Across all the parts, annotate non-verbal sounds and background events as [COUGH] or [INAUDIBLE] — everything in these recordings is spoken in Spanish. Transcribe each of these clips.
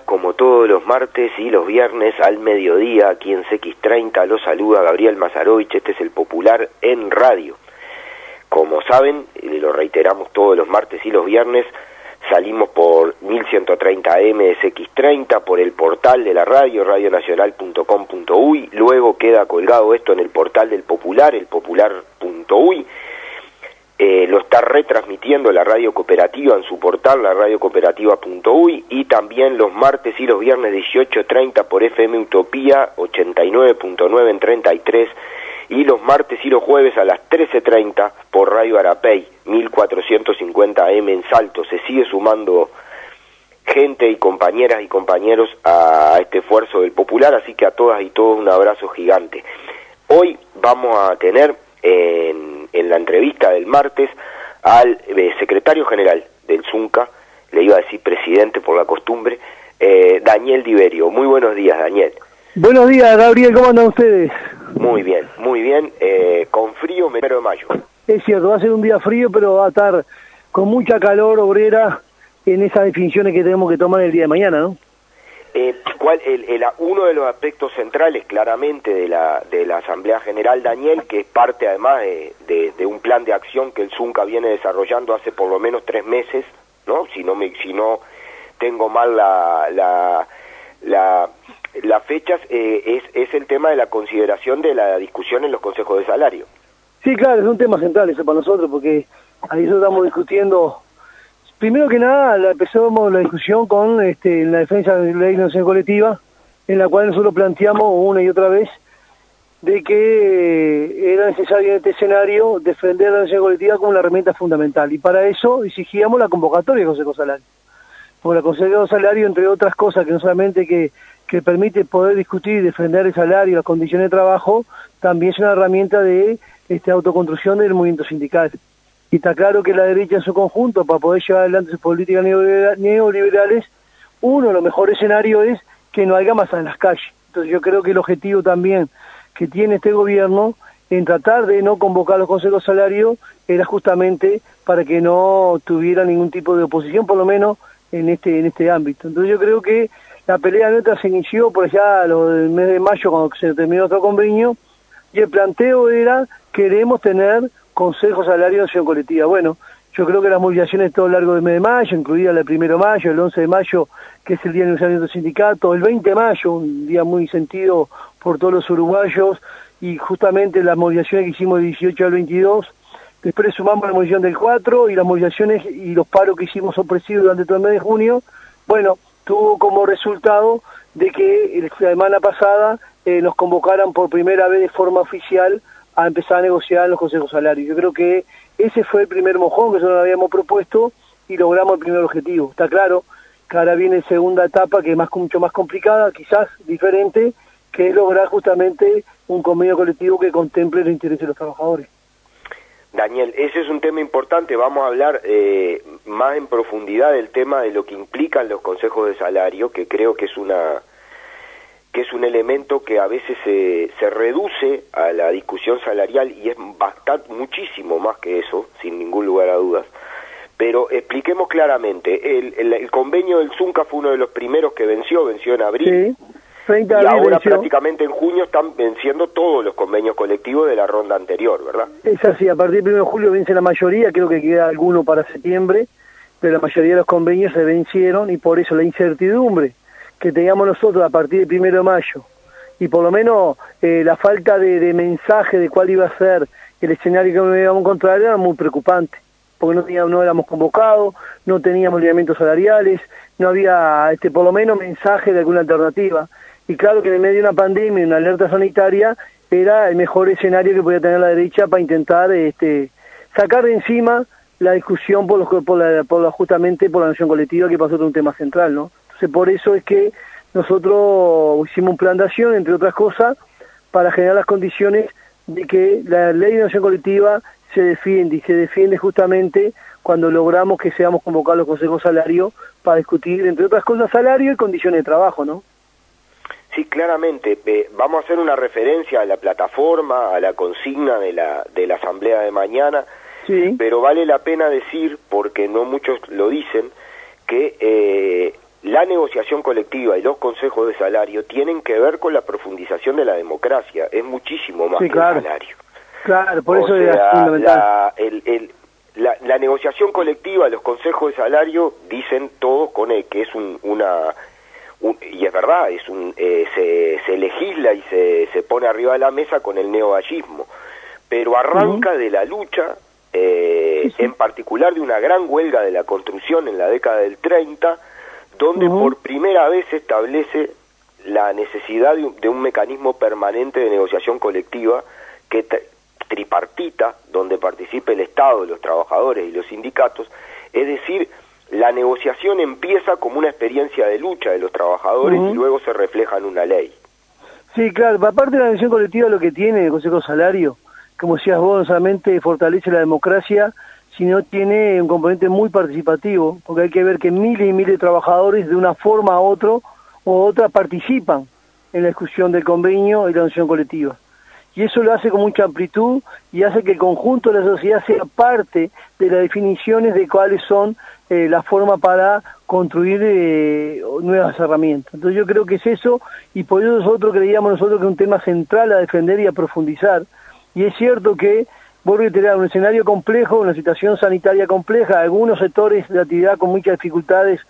Como todos los martes y los viernes al mediodía, aquí en CX30 los saluda Gabriel Mazarovich, este es el Popular en Radio. Como saben, lo reiteramos todos los martes y los viernes, salimos por 1130M de CX30, por el portal de la radio, radionacional.com.uy, luego queda colgado esto en el portal del Popular, el popular.uy, eh, lo está retransmitiendo la radio cooperativa en su portal, la radiocooperativa.uy, y también los martes y los viernes 18.30 por FM Utopía 89.9 en 33, y los martes y los jueves a las 13.30 por Radio Arapey 1450 AM en Salto. Se sigue sumando gente y compañeras y compañeros a este esfuerzo del Popular, así que a todas y todos un abrazo gigante. Hoy vamos a tener en, en la entrevista del martes al eh, secretario general del ZUNCA, le iba a decir presidente por la costumbre, eh, Daniel Diverio. Muy buenos días, Daniel. Buenos días, Gabriel, ¿cómo andan ustedes? Muy bien, muy bien, eh, con frío, primero de mayo. Es cierto, va a ser un día frío, pero va a estar con mucha calor obrera en esas definiciones que tenemos que tomar el día de mañana, ¿no? Eh, ¿cuál, el, el, uno de los aspectos centrales claramente de la, de la Asamblea General, Daniel, que es parte además de, de, un plan de acción que el ZUNCA viene desarrollando hace por lo menos tres meses, ¿no? Si no, me, si no tengo mal la, la, la, las fechas, eh, es, es el tema de la consideración de la discusión en los consejos de salario. Sí, claro, es un tema central eso para nosotros, porque ahí estamos discutiendo Primero que nada, empezamos la discusión con este, la defensa de la ley de nación colectiva, en la cual nosotros planteamos una y otra vez de que era necesario en este escenario defender la nación colectiva como una herramienta fundamental. Y para eso exigíamos la convocatoria del Consejo Salario. Porque el Consejo Salario, entre otras cosas, que no solamente que permite poder discutir y defender el salario y las condiciones de trabajo, también es una herramienta de este, autoconstrucción del movimiento sindical y está claro que la derecha en su conjunto, para poder llevar adelante sus políticas neoliberales, uno de los mejores escenarios es que no haya más en las calles. Entonces yo creo que el objetivo también que tiene este gobierno en tratar de no convocar los consejos salarios era justamente para que no tuviera ningún tipo de oposición, por lo menos en este en este ámbito. Entonces yo creo que la pelea nuestra se inició por allá lo del mes de mayo cuando se terminó otro convenio y el planteo era queremos tener Consejo Salario de Acción Colectiva. Bueno, yo creo que las movilizaciones todo el largo del mes de mayo, incluida el primero de mayo, el 11 de mayo, que es el día de aniversario del sindicato, el 20 de mayo, un día muy sentido por todos los uruguayos, y justamente las movilizaciones que hicimos del 18 al 22, después sumamos la movilización del 4 y las movilizaciones y los paros que hicimos sorpresivos durante todo el mes de junio, bueno, tuvo como resultado de que la semana pasada eh, nos convocaran por primera vez de forma oficial a empezar a negociar los consejos salarios. Yo creo que ese fue el primer mojón que nosotros habíamos propuesto y logramos el primer objetivo. Está claro que ahora viene segunda etapa que es más, mucho más complicada, quizás diferente, que es lograr justamente un convenio colectivo que contemple los intereses de los trabajadores. Daniel, ese es un tema importante. Vamos a hablar eh, más en profundidad del tema de lo que implican los consejos de salario, que creo que es una que es un elemento que a veces se, se reduce a la discusión salarial y es bastante, muchísimo más que eso, sin ningún lugar a dudas. Pero expliquemos claramente, el, el, el convenio del ZUNCA fue uno de los primeros que venció, venció en abril, Sí, 30 de y ahora prácticamente en junio están venciendo todos los convenios colectivos de la ronda anterior, ¿verdad? Es así, a partir del 1 de julio vence la mayoría, creo que queda alguno para septiembre, pero la mayoría de los convenios se vencieron y por eso la incertidumbre que teníamos nosotros a partir del primero de mayo, y por lo menos eh, la falta de, mensaje de cuál iba a ser el escenario que nos íbamos a encontrar era muy preocupante, porque no, teníamos, no éramos convocados, no teníamos lineamientos salariales, no había este por lo menos mensaje de alguna alternativa. Y claro que en medio de una pandemia, una alerta sanitaria, era el mejor escenario que podía tener la derecha para intentar este, sacar de encima la discusión por, los, por, la, por justamente por la nación colectiva que pasó de un tema central, ¿no? Entonces por eso es que nosotros hicimos un plan de acción, entre otras cosas, para generar las condiciones de que la ley de nación colectiva se defiende y se defiende justamente cuando logramos que seamos convocados los consejos salarios para discutir, entre otras cosas, salario y condiciones de trabajo, ¿no? Sí, claramente. vamos a hacer una referencia a la plataforma, a la consigna de la, de la asamblea de mañana, sí. pero vale la pena decir, porque no muchos lo dicen, que eh, la negociación colectiva y los consejos de salario tienen que ver con la profundización de la democracia, es muchísimo más que el salario. Claro, por eso es fundamental. La, el, la, la, negociación colectiva, los consejos de salario dicen todos con él, que es un, una y es verdad, es un, eh, se, se, legisla y se, se, pone arriba de la mesa con el neovallismo, pero arranca de la lucha, eh, en particular de una gran huelga de la construcción en la década del 30, donde por primera vez se establece la necesidad de un, de un mecanismo permanente de negociación colectiva que tripartita, donde participe el Estado, los trabajadores y los sindicatos, es decir, la negociación empieza como una experiencia de lucha de los trabajadores y luego se refleja en una ley. Sí, claro, aparte de la negociación colectiva lo que tiene el Consejo Salario, como decías vos, solamente fortalece la democracia, sino tiene un componente muy participativo, porque hay que ver que miles y miles de trabajadores de una forma u otra o otra participan en la discusión del convenio y la negociación colectiva. Y eso lo hace con mucha amplitud y hace que el conjunto de la sociedad sea parte de las definiciones de cuáles son eh, la forma para construir eh, nuevas herramientas. Entonces yo creo que es eso y por eso nosotros creíamos nosotros que es un tema central a defender y a profundizar. Y es cierto que, vuelvo a tener un escenario complejo, una situación sanitaria compleja, algunos sectores de actividad con muchas dificultades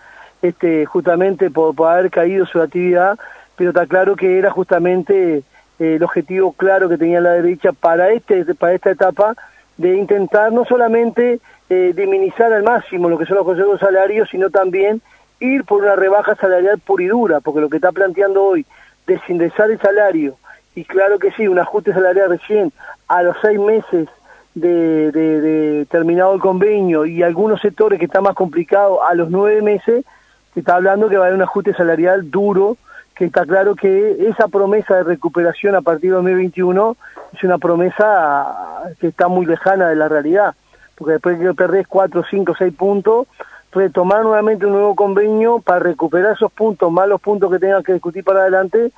este, justamente por, haber caído su actividad, pero está claro que era justamente eh, el objetivo claro que tenía la derecha para, este, para esta etapa de intentar no solamente eh, al máximo lo que son los consejos salarios, sino también ir por una rebaja salarial pura y dura, porque lo que está planteando hoy, desindexar el salario, y claro que sí, un ajuste salarial recién a los seis meses de, de, terminado el convenio y algunos sectores que están más complicados a los nueve meses, se está hablando que va a haber un ajuste salarial duro, que está claro que esa promesa de recuperación a partir de 2021 es una promesa que está muy lejana de la realidad porque después que perdés 4, 5, 6 puntos, retomar nuevamente un nuevo convenio para recuperar esos puntos, más los puntos que tengan que discutir para adelante,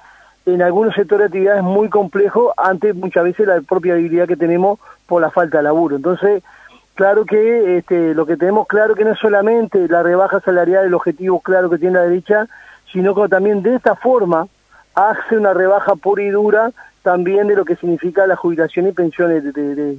en algunos sectores de actividad es muy complejo ante muchas veces la propia debilidad que tenemos por la falta de laburo. Entonces, claro que este, lo que tenemos claro que no es solamente la rebaja salarial el objetivo claro que tiene la derecha, sino que también de esta forma hace una rebaja pura y dura también de lo que significa la jubilación y pensiones de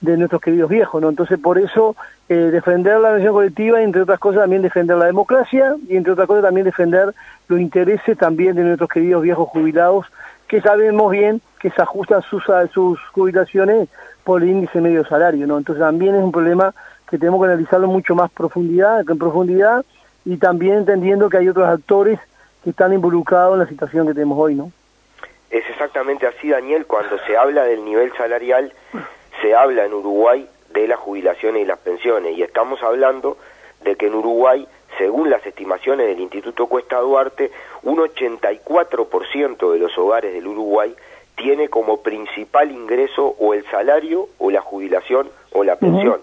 nuestros queridos viejos, ¿no? Entonces, por eso, eh, defender la nación colectiva entre otras cosas, también defender la democracia y, entre otras cosas, también defender los intereses también de nuestros queridos viejos jubilados, que sabemos bien que se ajustan sus, sus jubilaciones por el índice medio salario, ¿no? Entonces, también es un problema que tenemos que analizarlo mucho más profundidad, en profundidad y también entendiendo que hay otros actores que están involucrados en la situación que tenemos hoy, ¿no? Es exactamente así, Daniel, cuando se habla del nivel salarial se habla en Uruguay de las jubilaciones y las pensiones y estamos hablando de que en Uruguay, según las estimaciones del Instituto Cuesta Duarte, un 84% de los hogares del Uruguay tiene como principal ingreso o el salario o la jubilación o la pensión.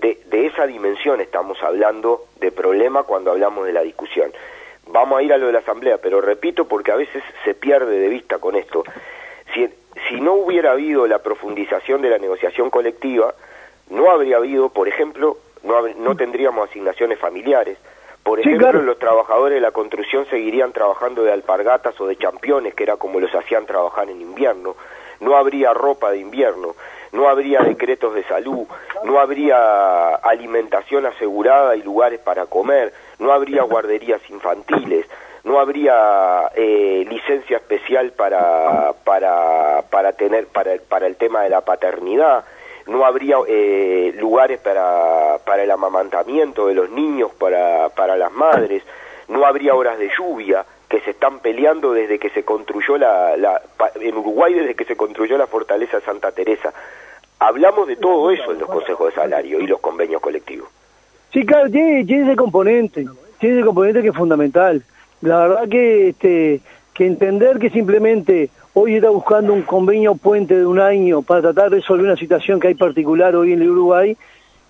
de, de, esa dimensión estamos hablando de problema cuando hablamos de la discusión. Vamos a ir a lo de la Asamblea, pero repito porque a veces se pierde de vista con esto. Si, si no hubiera habido la profundización de la negociación colectiva, no habría habido, por ejemplo, no, no tendríamos asignaciones familiares. Por ejemplo, los trabajadores de la construcción seguirían trabajando de alpargatas o de championes, que era como los hacían trabajar en invierno. No habría ropa de invierno, no habría decretos de salud, no habría alimentación asegurada y lugares para comer, no habría guarderías infantiles, no habría eh, licencia especial para, para, para, tener, para, para el tema de la paternidad, no habría eh, lugares para, para el amamantamiento de los niños, para, para las madres, no habría horas de lluvia que se están peleando desde que se construyó la, la en Uruguay desde que se construyó la fortaleza Santa Teresa. Hablamos de todo eso en los consejos de salario y los convenios colectivos. Sí, claro, tiene, ese componente, tiene ese componente que es fundamental. La verdad que este que entender que simplemente hoy está buscando un convenio puente de un año para tratar de resolver una situación que hay particular hoy en el Uruguay,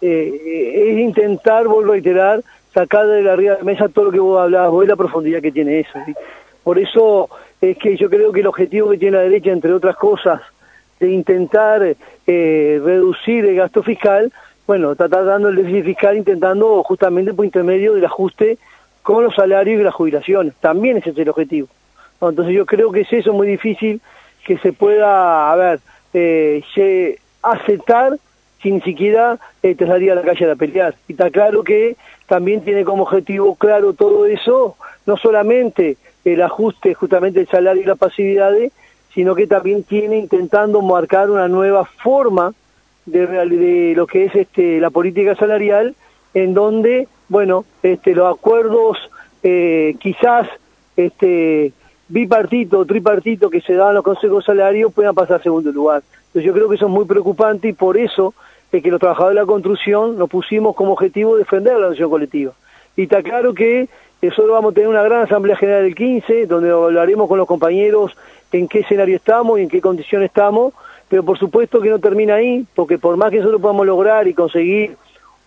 eh, es intentar, vuelvo a reiterar, sacar de la arriba de mesa todo lo que vos hablabas, vos la profundidad que tiene eso. Por eso es que yo creo que el objetivo que tiene la derecha, entre otras cosas, de intentar eh, reducir el gasto fiscal, bueno, está tratando el déficit fiscal intentando justamente por intermedio del ajuste con los salarios y las jubilaciones. También ese es el objetivo. Entonces yo creo que es eso muy difícil que se pueda, a eh, aceptar si ni siquiera eh, te a la calle a pelear. Y está claro que también tiene como objetivo claro todo eso, no solamente el ajuste justamente del salario y las pasividades, sino que también tiene intentando marcar una nueva forma de, de lo que es este la política salarial, en donde, bueno, este los acuerdos eh, quizás este bipartito tripartito que se dan los consejos salarios puedan pasar a segundo lugar. Entonces yo creo que eso es muy preocupante y por eso es que los trabajadores de la construcción nos pusimos como objetivo defender la nación colectiva. Y está claro que nosotros vamos a tener una gran Asamblea General del 15, donde hablaremos con los compañeros en qué escenario estamos y en qué condición estamos, pero por supuesto que no termina ahí, porque por más que nosotros podamos lograr y conseguir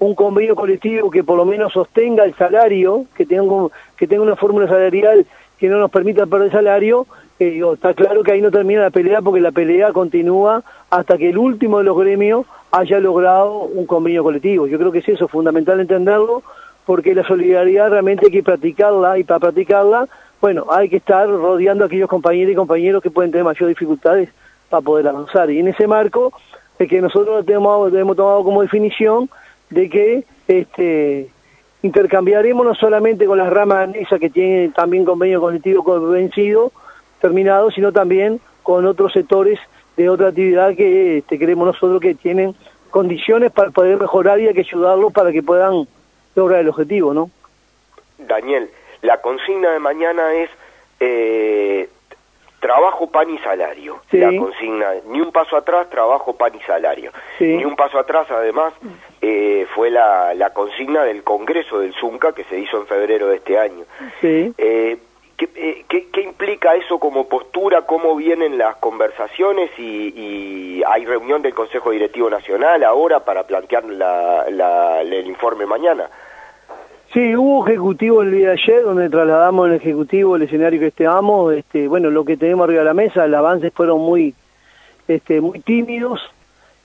un convenio colectivo que por lo menos sostenga el salario, que tenga, que tenga una fórmula salarial que no nos permita perder salario, eh, está claro que ahí no termina la pelea porque la pelea continúa hasta que el último de los gremios haya logrado un convenio colectivo. Yo creo que es eso, fundamental entenderlo, porque la solidaridad realmente hay que practicarla y para practicarla, bueno, hay que estar rodeando a aquellos compañeros y compañeros que pueden tener mayores dificultades para poder avanzar. Y en ese marco es que nosotros tenemos, hemos tomado como definición de que este, intercambiaremos no solamente con las ramas anexas que tienen también convenio colectivo vencido, terminado, sino también con otros sectores de otra actividad que este, creemos nosotros que tienen condiciones para poder mejorar y hay que ayudarlos para que puedan lograr el objetivo, ¿no? Daniel, la consigna de mañana es eh, trabajo, pan y salario. La consigna, ni un paso atrás, trabajo, pan y salario. Ni un paso atrás, además, eh, fue la, la consigna del Congreso del ZUNCA que se hizo en febrero de este año. Sí. Eh, eh, ¿Qué, qué, implica eso como postura? ¿Cómo vienen las conversaciones? Y, hay reunión del Consejo Directivo Nacional ahora para plantear la, el informe mañana. Sí, hubo ejecutivo el día de ayer donde trasladamos el ejecutivo el escenario que estábamos. Este, bueno, lo que tenemos arriba de la mesa, los avances fueron muy, este, muy tímidos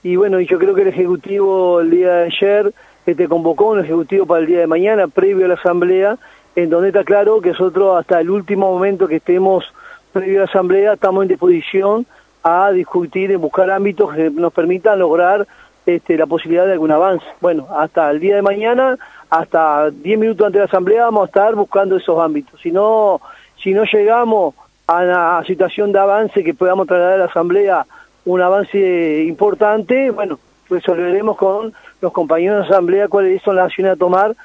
y bueno, yo creo que el ejecutivo el día de ayer este, convocó un ejecutivo para el día de mañana previo a la asamblea en donde está claro que nosotros hasta el último momento que estemos previo a la Asamblea estamos en disposición a discutir, y buscar ámbitos que nos permitan lograr este, la posibilidad de algún avance. Bueno, hasta el día de mañana, hasta 10 minutos antes de la Asamblea vamos a estar buscando esos ámbitos. Si no, si no llegamos a una situación de avance que podamos trasladar a la Asamblea un avance importante, bueno, resolveremos con los compañeros de la Asamblea cuáles son las acciones a tomar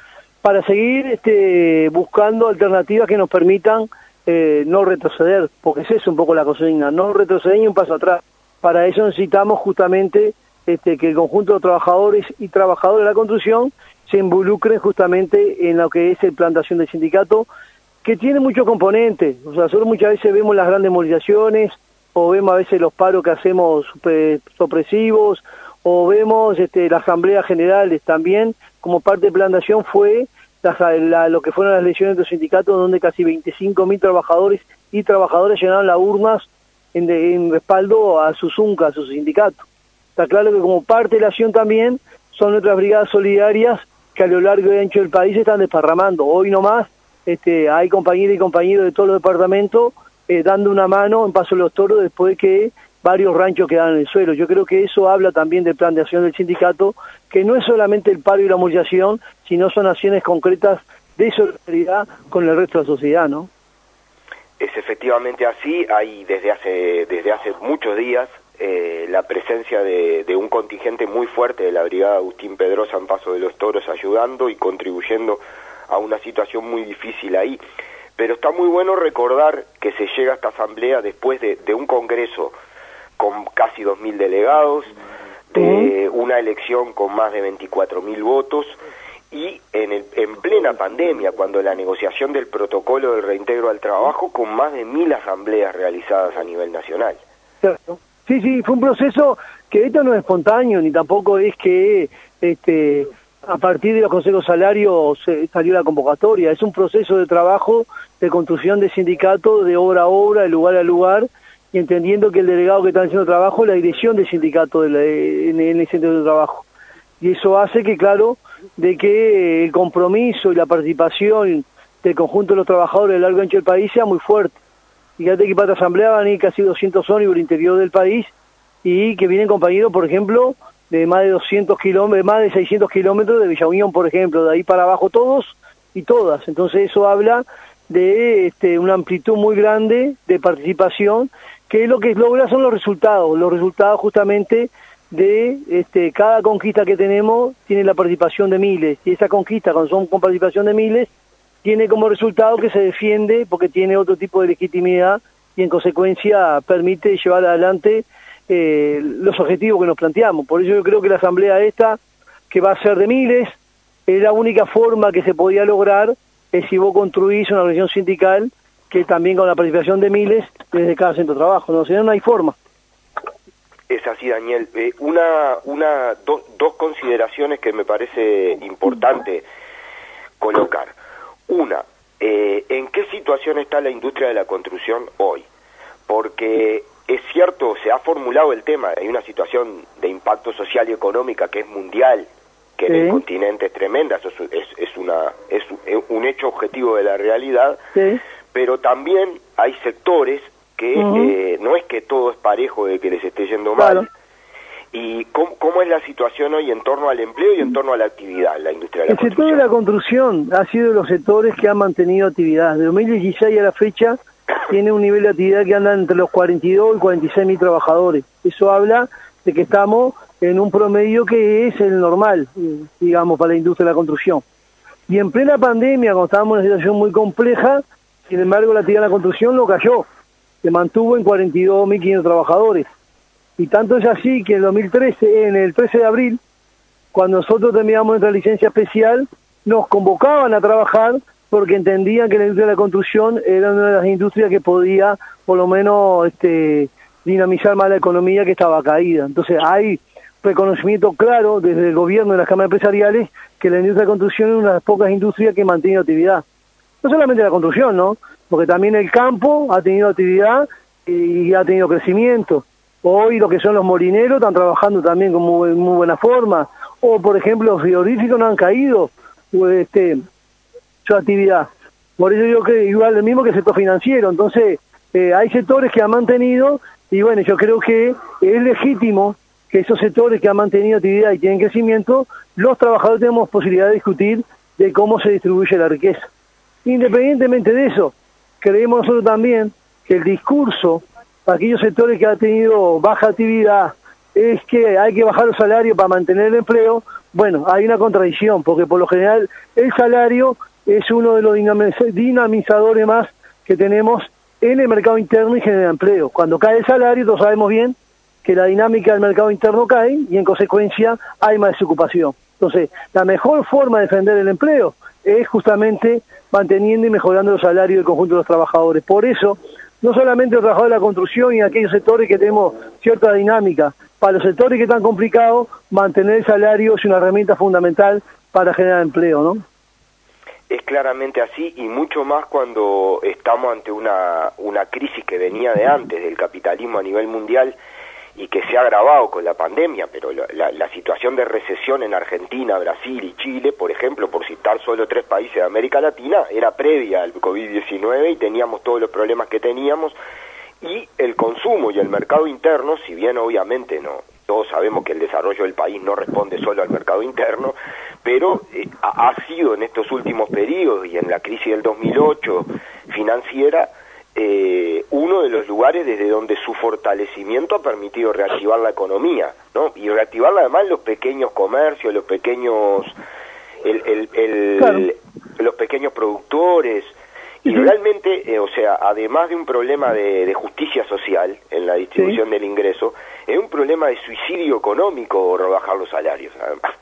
para seguir este, buscando alternativas que nos permitan eh, no retroceder, porque esa es un poco la consigna, no retroceder ni un paso atrás. Para eso necesitamos justamente este, que el conjunto de trabajadores y trabajadoras de la construcción se involucren justamente en lo que es el plantación del sindicato, que tiene muchos componentes. O sea, nosotros muchas veces vemos las grandes movilizaciones, o vemos a veces los paros que hacemos opresivos, o vemos este, las asambleas generales también, como parte de plantación fue lo que fueron las lesiones de los sindicatos, donde casi 25.000 trabajadores y trabajadoras llenaron las urnas en, respaldo a su ZUNCA, a su sindicato. Está claro que como parte de la acción también son nuestras brigadas solidarias que a lo largo y ancho del país están desparramando. Hoy nomás este, hay compañeras y compañeros de todos los departamentos eh, dando una mano en Paso de los Toros después que varios ranchos quedan en el suelo. Yo creo que eso habla también del plan de acción del sindicato, que no es solamente el paro y la movilización, sino son acciones concretas de solidaridad con el resto de la sociedad, ¿no? Es efectivamente así, hay desde hace, desde hace muchos días eh, la presencia de, un contingente muy fuerte de la Brigada Agustín Pedrosa en Paso de los Toros ayudando y contribuyendo a una situación muy difícil ahí. Pero está muy bueno recordar que se llega a esta asamblea después de, un congreso con casi 2.000 delegados, de una elección con más de 24.000 votos y en, el, en plena pandemia, cuando la negociación del protocolo del reintegro al trabajo con más de mil asambleas realizadas a nivel nacional. Sí, sí, fue un proceso que esto no es espontáneo, ni tampoco es que este, a partir de los consejos salarios salió la convocatoria. Es un proceso de trabajo, de construcción de sindicato, de obra a obra, de lugar a lugar, y entendiendo que el delegado que está haciendo trabajo es la dirección del sindicato en, el centro de trabajo. Y eso hace que, claro, de que el compromiso y la participación del conjunto de los trabajadores del largo ancho del país sea muy fuerte. Fíjate que para la asamblea van a casi 200 ónibus el interior del país y que vienen compañeros, por ejemplo, de más de 200 kilómetros, más de 600 kilómetros de Villa Unión, por ejemplo, de ahí para abajo todos y todas. Entonces eso habla de este, una amplitud muy grande de participación, que lo que logra son los resultados, los resultados justamente de este, cada conquista que tenemos tiene la participación de miles, y esa conquista, cuando son con participación de miles, tiene como resultado que se defiende porque tiene otro tipo de legitimidad y en consecuencia permite llevar adelante eh, los objetivos que nos planteamos. Por eso yo creo que la asamblea esta, que va a ser de miles, es la única forma que se podía lograr es si vos construís una organización sindical que también con la participación de miles desde cada centro de trabajo, no, si no, no hay forma. Es así, Daniel. Eh, una, una, dos consideraciones que me parece importante colocar. Una, eh, ¿en qué situación está la industria de la construcción hoy? Porque es cierto, se ha formulado el tema, hay una situación de impacto social y económica que es mundial, que en el continente es tremenda, eso es, es, una, es un hecho objetivo de la realidad, pero también hay sectores que eh, no es que todo es parejo de que les esté yendo mal, ¿Y cómo, es la situación hoy en torno al empleo y en torno a la actividad en la industria de la El sector de la construcción ha sido de los sectores que han mantenido actividad. De 2016 a la fecha [COUGHS] tiene un nivel de actividad que anda entre los 42 y 46 mil trabajadores. Eso habla de que estamos en un promedio que es el normal, digamos, para la industria de la construcción. Y en plena pandemia, cuando estábamos en una situación muy compleja, sin embargo la actividad de la construcción lo cayó, se mantuvo en 42.500 trabajadores. Y tanto es así que en el 2013, en el 13 de abril, cuando nosotros terminamos nuestra licencia especial, nos convocaban a trabajar porque entendían que la industria de la construcción era una de las industrias que podía, por lo menos, este, dinamizar más la economía que estaba caída. Entonces hay reconocimiento claro desde el gobierno y las cámaras empresariales que la industria de la construcción es una de las pocas industrias que mantiene actividad. No solamente la construcción, ¿no? Porque también el campo ha tenido actividad y ha tenido crecimiento. Hoy lo que son los molineros están trabajando también con muy, buena forma. O, por ejemplo, los frigoríficos no han caído este, su actividad. Por eso yo creo igual lo mismo que el sector financiero. Entonces, eh, hay sectores que han mantenido y bueno, yo creo que es legítimo que esos sectores que han mantenido actividad y tienen crecimiento, los trabajadores tenemos posibilidad de discutir de cómo se distribuye la riqueza. Independientemente de eso, creemos nosotros también que el discurso para aquellos sectores que han tenido baja actividad es que hay que bajar los salarios para mantener el empleo, bueno, hay una contradicción, porque por lo general el salario es uno de los dinamizadores más que tenemos en el mercado interno y genera empleo. Cuando cae el salario, todos sabemos bien que la dinámica del mercado interno cae y en consecuencia hay más desocupación. Entonces, la mejor forma de defender el empleo es justamente manteniendo y mejorando los salarios del conjunto de los trabajadores. Por eso, no solamente los trabajadores de la construcción y aquellos sectores que tenemos cierta dinámica, para los sectores que están complicados, mantener el salario es una herramienta fundamental para generar empleo, ¿no? Es claramente así y mucho más cuando estamos ante una, una crisis que venía de antes del capitalismo a nivel mundial y que se ha agravado con la pandemia, pero la, situación de recesión en Argentina, Brasil y Chile, por ejemplo, por citar solo tres países de América Latina, era previa al COVID-19 y teníamos todos los problemas que teníamos y el consumo y el mercado interno, si bien obviamente no todos sabemos que el desarrollo del país no responde solo al mercado interno, pero eh, ha, sido en estos últimos periodos y en la crisis del 2008 financiera eh, uno de los lugares desde donde su fortalecimiento ha permitido reactivar la economía, ¿no? Y reactivarla además los pequeños comercios, los pequeños, el, el, los pequeños productores, y realmente, eh, o sea, además de un problema de, justicia social en la distribución del ingreso, es un problema de suicidio económico rebajar los salarios, además.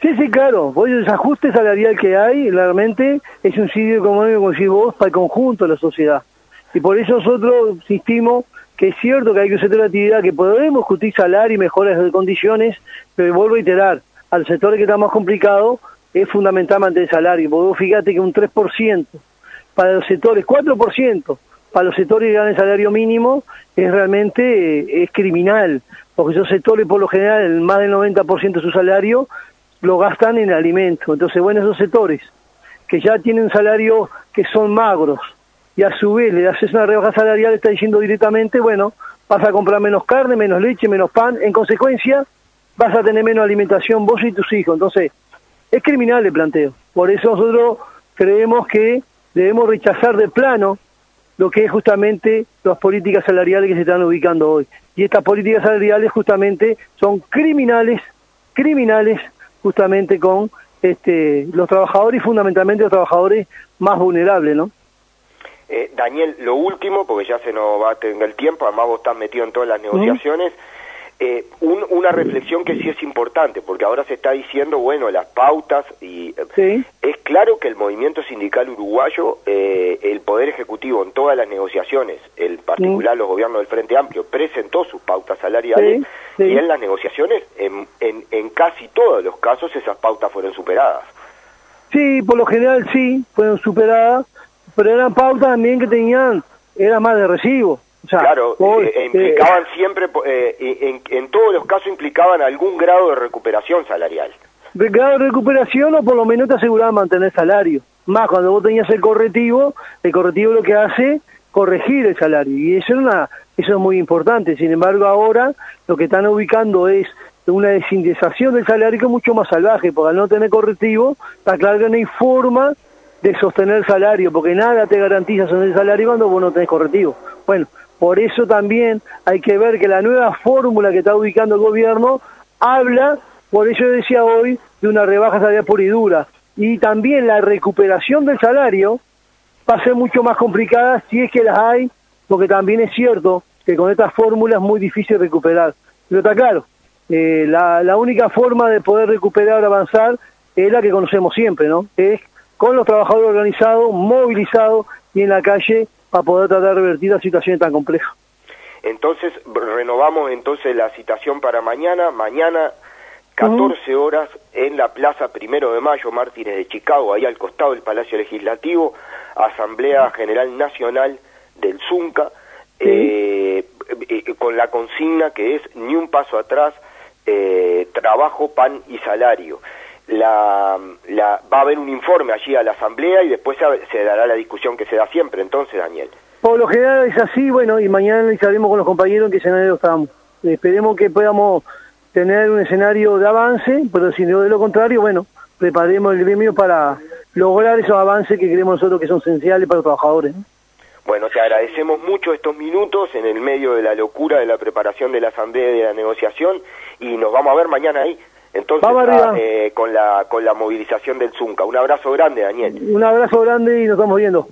Sí, sí, claro. Hoy el desajuste salarial que hay, realmente, es un suicidio económico, como decís vos, para el conjunto de la sociedad. Y por eso nosotros insistimos que es cierto que hay que hacer la actividad, que podemos discutir salario y mejoras de condiciones, pero vuelvo a reiterar, al sector que está más complicado, es fundamental mantener el salario. Porque fíjate que un 3% para los sectores, 4% para los sectores que ganan salario mínimo es realmente eh, es criminal, porque esos sectores por lo general más del 90% de su salario lo gastan en alimentos. Entonces, bueno, esos sectores que ya tienen salario que son magros y a su vez le haces una rebaja salarial, está diciendo directamente, bueno, vas a comprar menos carne, menos leche, menos pan, en consecuencia vas a tener menos alimentación vos y tus hijos. Entonces, es criminal el planteo. Por eso nosotros creemos que debemos rechazar de plano lo que es justamente las políticas salariales que se están ubicando hoy. Y estas políticas salariales justamente son criminales, criminales justamente con este, los trabajadores y fundamentalmente los trabajadores más vulnerables, ¿no? Eh, Daniel, lo último, porque ya se nos va a tener el tiempo, además vos estás metido en todas las negociaciones, eh, una reflexión que sí es importante, porque ahora se está diciendo, bueno, las pautas, y eh, es claro que el movimiento sindical uruguayo, eh, el Poder Ejecutivo en todas las negociaciones, en particular los gobiernos del Frente Amplio, presentó sus pautas salariales y en las negociaciones, en, en, en casi todos los casos, esas pautas fueron superadas. Sí, por lo general sí, fueron superadas, pero eran pautas también que tenían, era más de recibo claro, eh, eh, implicaban siempre, eh, en, todos los casos implicaban algún grado de recuperación salarial. De grado de recuperación o por lo menos te aseguraba mantener salario. Más cuando vos tenías el correctivo, el correctivo lo que hace corregir el salario y eso es una eso es muy importante. Sin embargo, ahora lo que están ubicando es una desindexación del salario que es mucho más salvaje, porque al no tener correctivo, está claro que no hay forma de sostener salario, porque nada te garantiza sostener el salario cuando vos no tenés correctivo. Bueno, por eso también hay que ver que la nueva fórmula que está ubicando el gobierno habla, por eso decía hoy, de una rebaja salarial pura y dura. Y también la recuperación del salario va a ser mucho más complicada si es que las hay, porque también es cierto que con estas fórmulas es muy difícil recuperar. Pero está claro, eh, la, la única forma de poder recuperar, avanzar, es la que conocemos siempre, ¿no? Es con los trabajadores organizados, movilizados y en la calle para poder tratar de revertir la situación tan compleja. Entonces, renovamos entonces la citación para mañana, mañana 14 horas en la Plaza Primero de Mayo, Mártires de Chicago, ahí al costado del Palacio Legislativo, Asamblea General Nacional del ZUNCA, eh, eh, con la consigna que es ni un paso atrás, eh, trabajo, pan y salario la, la, va a haber un informe allí a la Asamblea y después se, dará la discusión que se da siempre, entonces, Daniel. Por lo general es así, bueno, y mañana analizaremos con los compañeros en qué escenario estamos. Esperemos que podamos tener un escenario de avance, pero si no de lo contrario, bueno, preparemos el gremio para lograr esos avances que creemos nosotros que son esenciales para los trabajadores. Bueno, te agradecemos mucho estos minutos en el medio de la locura de la preparación de la asamblea y de la negociación y nos vamos a ver mañana ahí. Entonces, ah, eh, con, la, con la movilización del Zunca. Un abrazo grande, Daniel. Un abrazo grande y nos estamos viendo.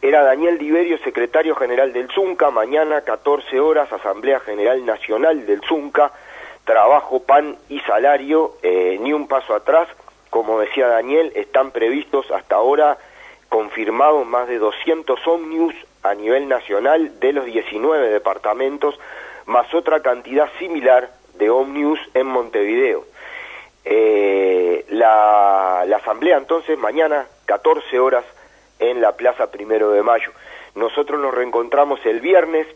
Era Daniel Diverio, secretario general del Zunca. Mañana, 14 horas, Asamblea General Nacional del Zunca. Trabajo, pan y salario, eh, ni un paso atrás. Como decía Daniel, están previstos hasta ahora confirmados más de 200 ómnibus a nivel nacional de los 19 departamentos, más otra cantidad similar de ómnibus en Montevideo. Eh, la, asamblea entonces mañana 14 horas en la Plaza Primero de Mayo. Nosotros nos reencontramos el viernes,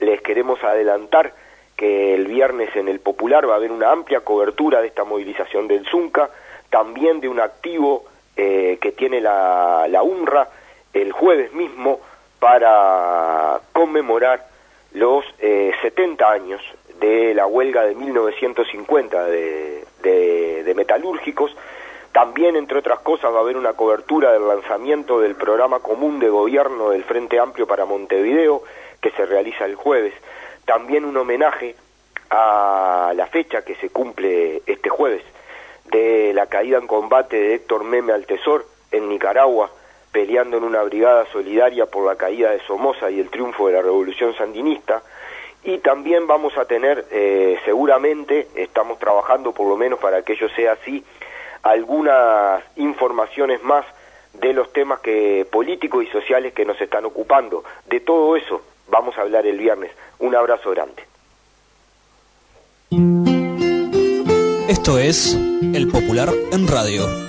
les queremos adelantar que el viernes en el Popular va a haber una amplia cobertura de esta movilización del Zunca, también de un activo eh, que tiene la, la UNRWA el jueves mismo para conmemorar los eh, 70 años de la huelga de 1950 de, de, metalúrgicos, También, entre otras cosas, va a haber una cobertura del lanzamiento del programa común de gobierno del Frente Amplio para Montevideo, que se realiza el jueves. También un homenaje a la fecha que se cumple este jueves de la caída en combate de Héctor Meme Altesor en Nicaragua, peleando en una brigada solidaria por la caída de Somoza y el triunfo de la revolución sandinista. Y también vamos a tener, eh, seguramente, estamos trabajando por lo menos para que ello sea así, algunas informaciones más de los temas que políticos y sociales que nos están ocupando. De todo eso vamos a hablar el viernes. Un abrazo grande. Esto es El Popular en Radio.